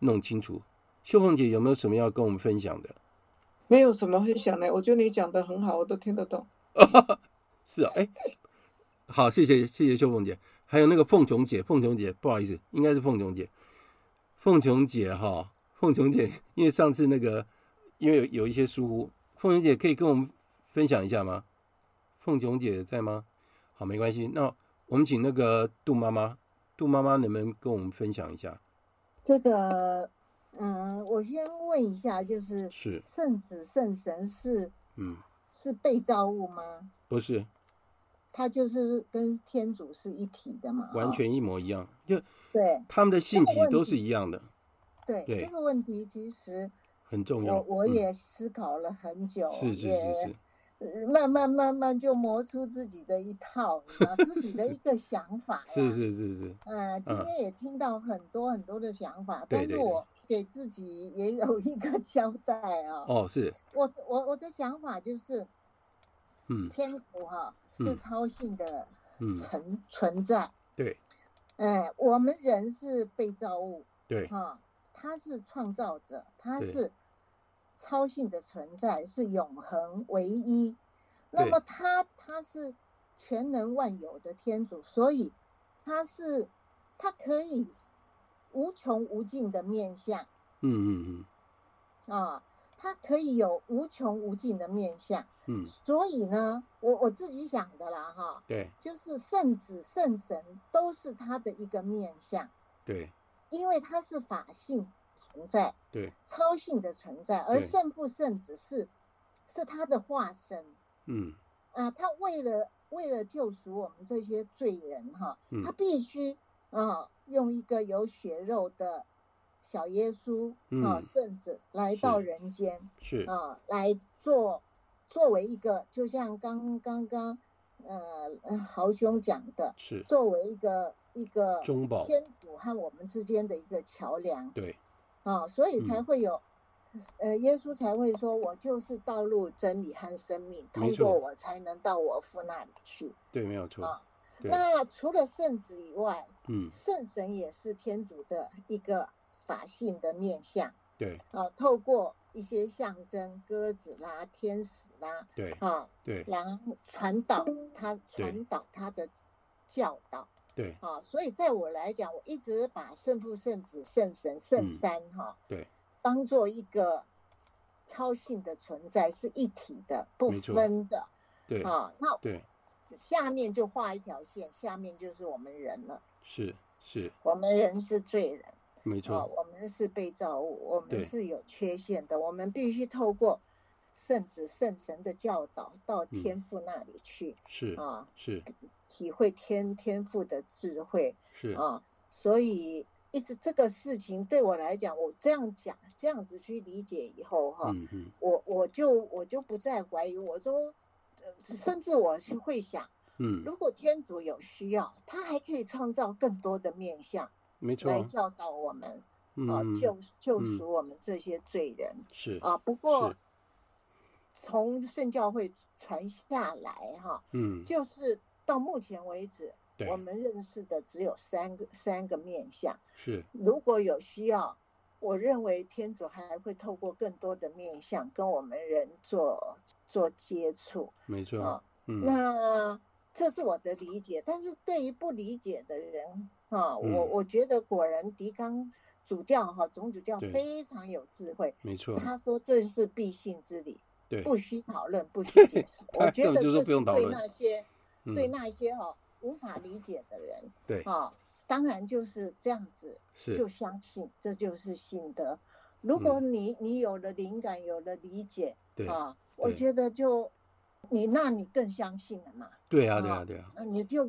弄清楚。秀凤姐有没有什么要跟我们分享的？没有什么分享的，我觉得你讲的很好，我都听得懂。是啊，哎，好，谢谢谢谢秀凤姐，还有那个凤琼姐，凤琼姐，不好意思，应该是凤琼姐，凤琼姐哈，凤琼姐，因为上次那个因为有有一些疏忽，凤琼姐可以跟我们分享一下吗？凤琼姐在吗？好，没关系，那我们请那个杜妈妈，杜妈妈能不能跟我们分享一下？这个，嗯，我先问一下，就是是圣子圣神是嗯是被造物吗？不是。他就是跟天主是一体的嘛，完全一模一样，就对，他们的性体都是一样的。对，这个问题其实很重要。我我也思考了很久，是是是是，慢慢慢慢就磨出自己的一套，自己的 一个想法。是是是是。嗯，今天也听到很多很多的想法，但是我给自己也有一个 交代啊。哦，是。我我我的想法就是，嗯，天赋哈。是超性的存、嗯、存在，对，哎，我们人是被造物，对，哈，他是创造者，他是超性的存在，是永恒唯一。那么他他是全能万有的天主，所以他是他可以无穷无尽的面相，嗯嗯嗯，啊，他可以有无穷无尽的面相。嗯，所以呢，我我自己想的啦，哈，对，就是圣子圣神都是他的一个面相。对，因为它是法性存在，对，超性的存在，而圣父圣子是是他的化身。嗯，啊，他为了为了救赎我们这些罪人，哈，嗯，他必须啊用一个有血肉的小耶稣啊圣子来到人间，是。啊来做作为一个，就像刚刚刚呃豪兄讲的，是作为一个。一个中保天主和我们之间的一个桥梁，对，啊，所以才会有，嗯、呃，耶稣才会说：“我就是道路、真理和生命，通过我才能到我父那里去。”对，没有错。啊，那除了圣子以外，嗯，圣神也是天主的一个法性的面相，对，啊，透过一些象征，鸽子啦、天使啦，对，啊，对，然后传导他传导他的教导。对啊，所以在我来讲，我一直把圣父、圣子、圣神、圣三哈，对，当做一个超性的存在，是一体的，不分的。对啊，那对，下面就画一条线，下面就是我们人了。是是，我们人是罪人，没错，我们是被造物，我们是有缺陷的，我们必须透过圣子、圣神的教导，到天父那里去。是啊，是。体会天天父的智慧是啊，所以一直这个事情对我来讲，我这样讲这样子去理解以后哈，我我就我就不再怀疑，我都甚至我是会想，嗯，如果天主有需要，他还可以创造更多的面向，没错，来教导我们，啊，嗯、救救赎我们这些罪人，是啊，不过从圣教会传下来哈，嗯，就是。到目前为止，我们认识的只有三个三个面相。是，如果有需要，我认为天主还会透过更多的面相跟我们人做做接触。没错啊，嗯，那这是我的理解。但是对于不理解的人啊，嗯、我我觉得果然狄刚主教哈总主教非常有智慧。没错，他说这是必信之理，对，不需讨论，不需解释。我觉得这是对那些。对那些哈、哦、无法理解的人，对啊，当然就是这样子，就相信这就是信德。如果你你有了灵感，有了理解，对啊，我觉得就你那你更相信了嘛。对啊，对啊，对啊，那你就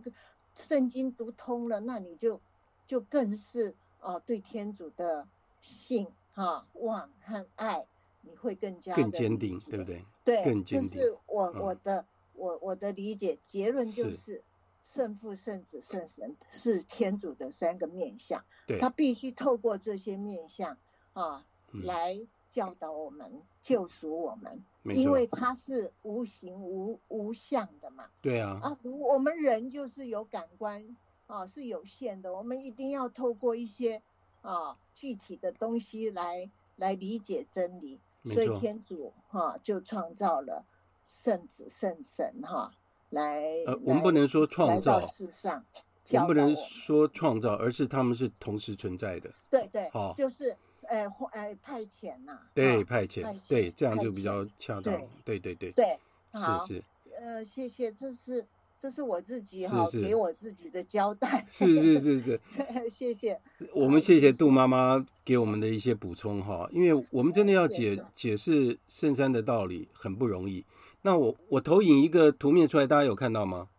圣经读通了，那你就就更是啊对天主的信啊望和爱，你会更加更坚定，对不对？对，更坚定。就是我我的。我我的理解结论就是，圣父、圣子、圣神是天主的三个面相，对，他必须透过这些面相啊、嗯，来教导我们、救赎我们，因为它是无形无无相的嘛。对啊，啊，我们人就是有感官啊，是有限的，我们一定要透过一些啊具体的东西来来理解真理，所以天主哈、啊、就创造了。圣子圣神哈，来呃，我们不能说创造世上，我们不能说创造，而是他们是同时存在的。对对，好，就是呃呃派遣呐，对派遣，对这样就比较恰当。对对对对，是是，呃，谢谢，这是这是我自己哈给我自己的交代。是是是是，谢谢。我们谢谢杜妈妈给我们的一些补充哈，因为我们真的要解解释圣山的道理很不容易。那我我投影一个图面出来，大家有看到吗？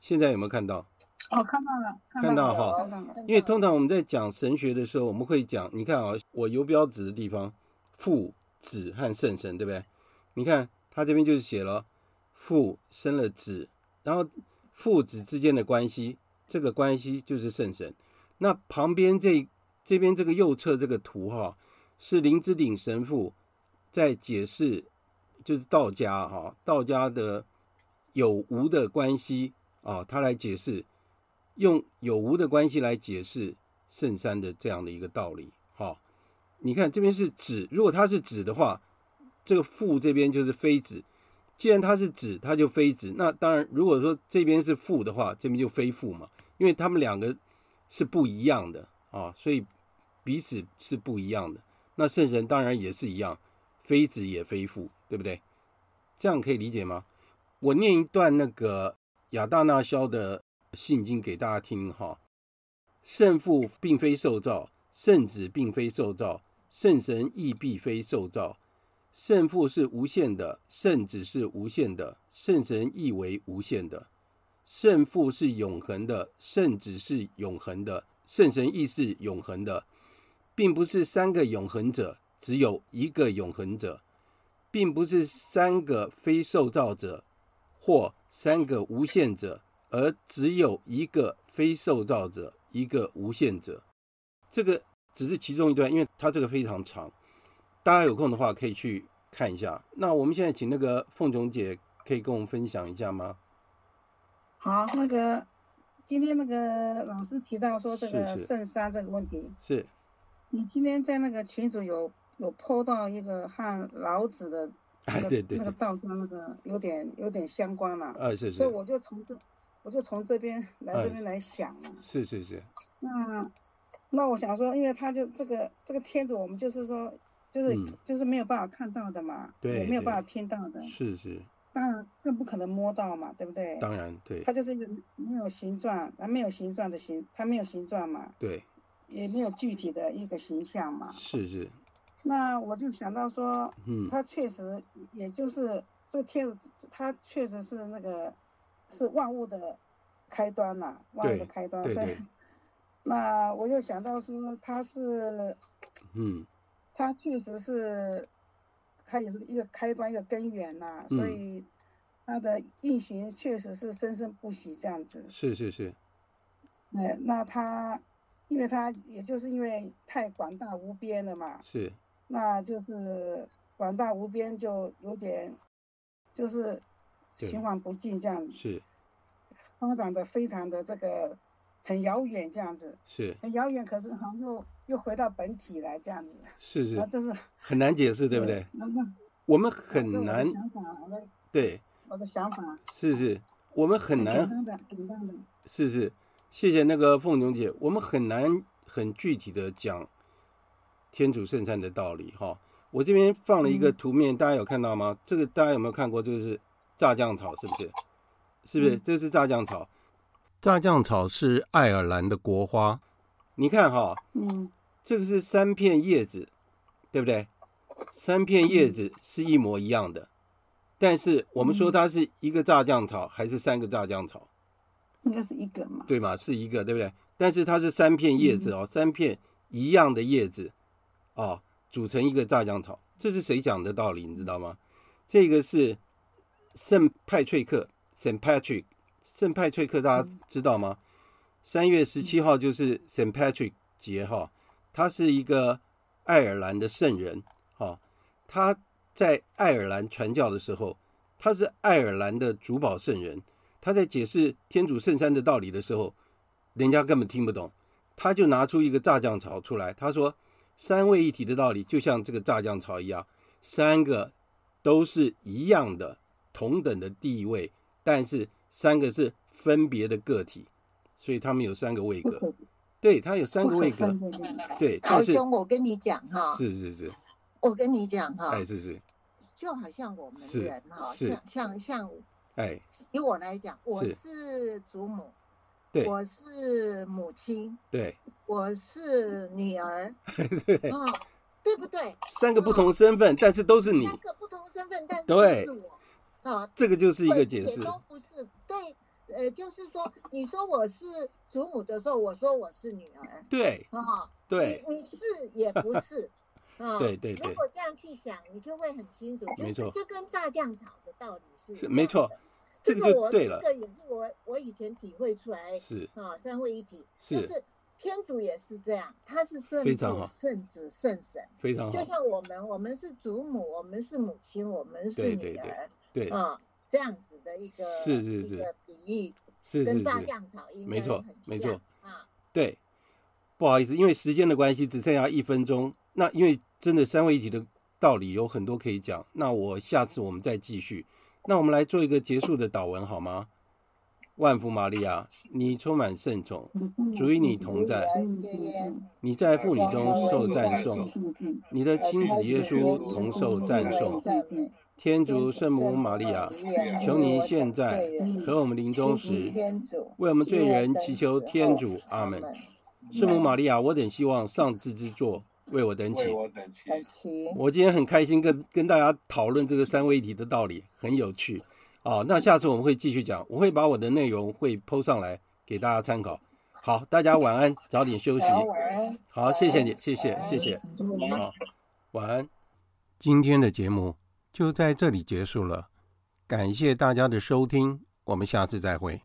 现在有没有看到？哦，看到了，看到哈。因为通常我们在讲神学的时候，我们会讲，你看啊，我游标指的地方，父、子和圣神，对不对？你看他这边就是写了父生了子，然后父子之间的关系，这个关系就是圣神。那旁边这这边这个右侧这个图哈，是林之鼎神父在解释。就是道家哈，道家的有无的关系啊，他来解释，用有无的关系来解释圣山的这样的一个道理。哈，你看这边是子，如果它是子的话，这个父这边就是非子。既然它是子，它就非子。那当然，如果说这边是父的话，这边就非父嘛，因为他们两个是不一样的啊，所以彼此是不一样的。那圣神当然也是一样。非子也非父，对不对？这样可以理解吗？我念一段那个亚大那肖的信经给大家听哈。圣父并非受造，圣子并非受造，圣神亦必非受造。圣父是无限的，圣子是无限的，圣神亦为无限的。圣父是永恒的，圣子是永恒的，圣神亦是永恒的，并不是三个永恒者，只有一个永恒者，并不是三个非受造者。或三个无限者，而只有一个非受造者，一个无限者。这个只是其中一段，因为它这个非常长，大家有空的话可以去看一下。那我们现在请那个凤琼姐可以跟我们分享一下吗？好，那个今天那个老师提到说这个圣杀这个问题，是，是你今天在那个群组有有 po 到一个和老子的。哎，对对，那个道家那个有点有点相关嘛，啊，是是，所以我就从这，我就从这边来这边来想了，是是是，那那我想说，因为他就这个这个天主，我们就是说，就是就是没有办法看到的嘛，对，也没有办法听到的，是是，当然更不可能摸到嘛，对不对？当然对，他就是一个没有形状，他没有形状的形，他没有形状嘛，对，也没有具体的一个形象嘛，是是。那我就想到说，嗯，他确实，也就是这个天，他确实是那个，是万物的开端呐，万物的开端。所以，那我又想到说，他是，嗯，他确实是，他也是一个开端，一个根源呐。所以，他的运行确实是生生不息这样子。是是是。哎，那他，因为他也就是因为太广大无边了嘛。是。那就是广大无边，就有点，就是循环不尽这样。子，是。发展的非常的这个很遥远这样子，是。很遥远，可是好像又又回到本体来这样子，是是，这是很难解释，对不对？我们很难，对，我的想法是是，我们很难，是是，谢谢那个凤琼姐，我们很难很具体的讲。天主圣善的道理，哈，我这边放了一个图面，大家有看到吗？这个大家有没有看过？这个是炸酱草，是不是？是不是？这是炸酱草。炸酱草是爱尔兰的国花。你看哈，嗯，这个是三片叶子，对不对？三片叶子是一模一样的，但是我们说它是一个炸酱草还是三个炸酱草？应该是一个嘛？对嘛？是一个，对不对？但是它是三片叶子哦，三片一样的叶子。哦，组成一个炸酱草，这是谁讲的道理？你知道吗？这个是圣派翠克 （Saint Patrick）。圣派翠克大家知道吗？三月十七号就是 Saint Patrick 节哈，他是一个爱尔兰的圣人。哈，他在爱尔兰传教的时候，他是爱尔兰的主保圣人。他在解释天主圣山的道理的时候，人家根本听不懂，他就拿出一个炸酱草出来，他说。三位一体的道理就像这个炸酱草一样，三个都是一样的同等的地位，但是三个是分别的个体，所以他们有三个位格。对，他有三个位格。对，但是，我跟你讲哈。是是是。我跟你讲哈。哎，是是。就好像我们人哈，像像像，哎，以我来讲，我是祖母。对，我是母亲，对，我是女儿，对，哦，对不对？三个不同身份，但是都是你。三个不同身份，但是都是我。啊，这个就是一个解释。都不是，对，呃，就是说，你说我是祖母的时候，我说我是女儿，对，啊，对，你是也不是，啊，对对。如果这样去想，你就会很清楚，没错，这跟炸酱草的道理是是没错。这个就对了，这个也是我我以前体会出来，是啊，三位一体，是就是天主也是这样，他是圣父、圣子、圣神，非常好。就像我们，我们是祖母，我们是母亲，我们是女儿，对啊，这样子的一个是是是比喻，是跟炸酱草应该没错没错啊。对，不好意思，因为时间的关系，只剩下一分钟。那因为真的三位一体的道理有很多可以讲，那我下次我们再继续。那我们来做一个结束的祷文好吗？万福玛利亚，你充满圣宠，主与你同在，你在妇女中受赞颂，你的亲子耶稣同受赞颂。天主圣母玛利亚，求您现在和我们临终时，为我们罪人祈求天主。阿门。圣母玛利亚，我等希望上智之作为我等祈。我今天很开心跟跟大家讨论这个三位一体的道理，很有趣。啊，那下次我们会继续讲，我会把我的内容会 PO 上来给大家参考。好，大家晚安，早点休息。好，谢谢你，谢谢，谢谢。好，晚安。今天的节目。就在这里结束了，感谢大家的收听，我们下次再会。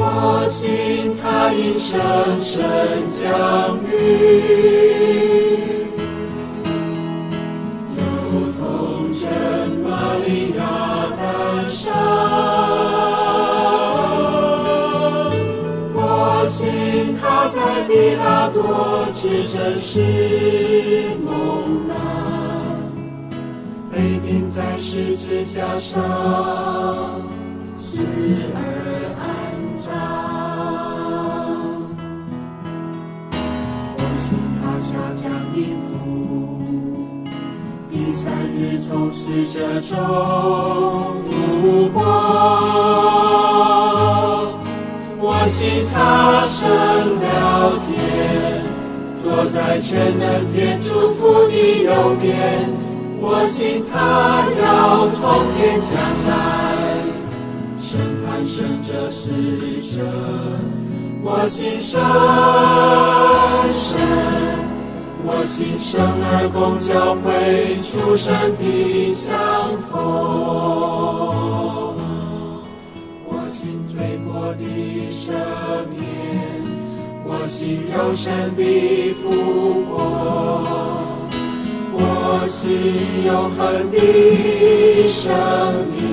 我信，他因深深降雨，如同真玛利亚诞生。我信，他在比拉多之真是蒙难，被钉在十字架上，死而。从此这舟浮过，我信他升了天，坐在全能天主福的右边，我信他要从天降来，审判生者死者，我信深深。我心生爱共教会，出神的相同。我心醉过的赦免，我心肉身的复活，我心永恒的生命。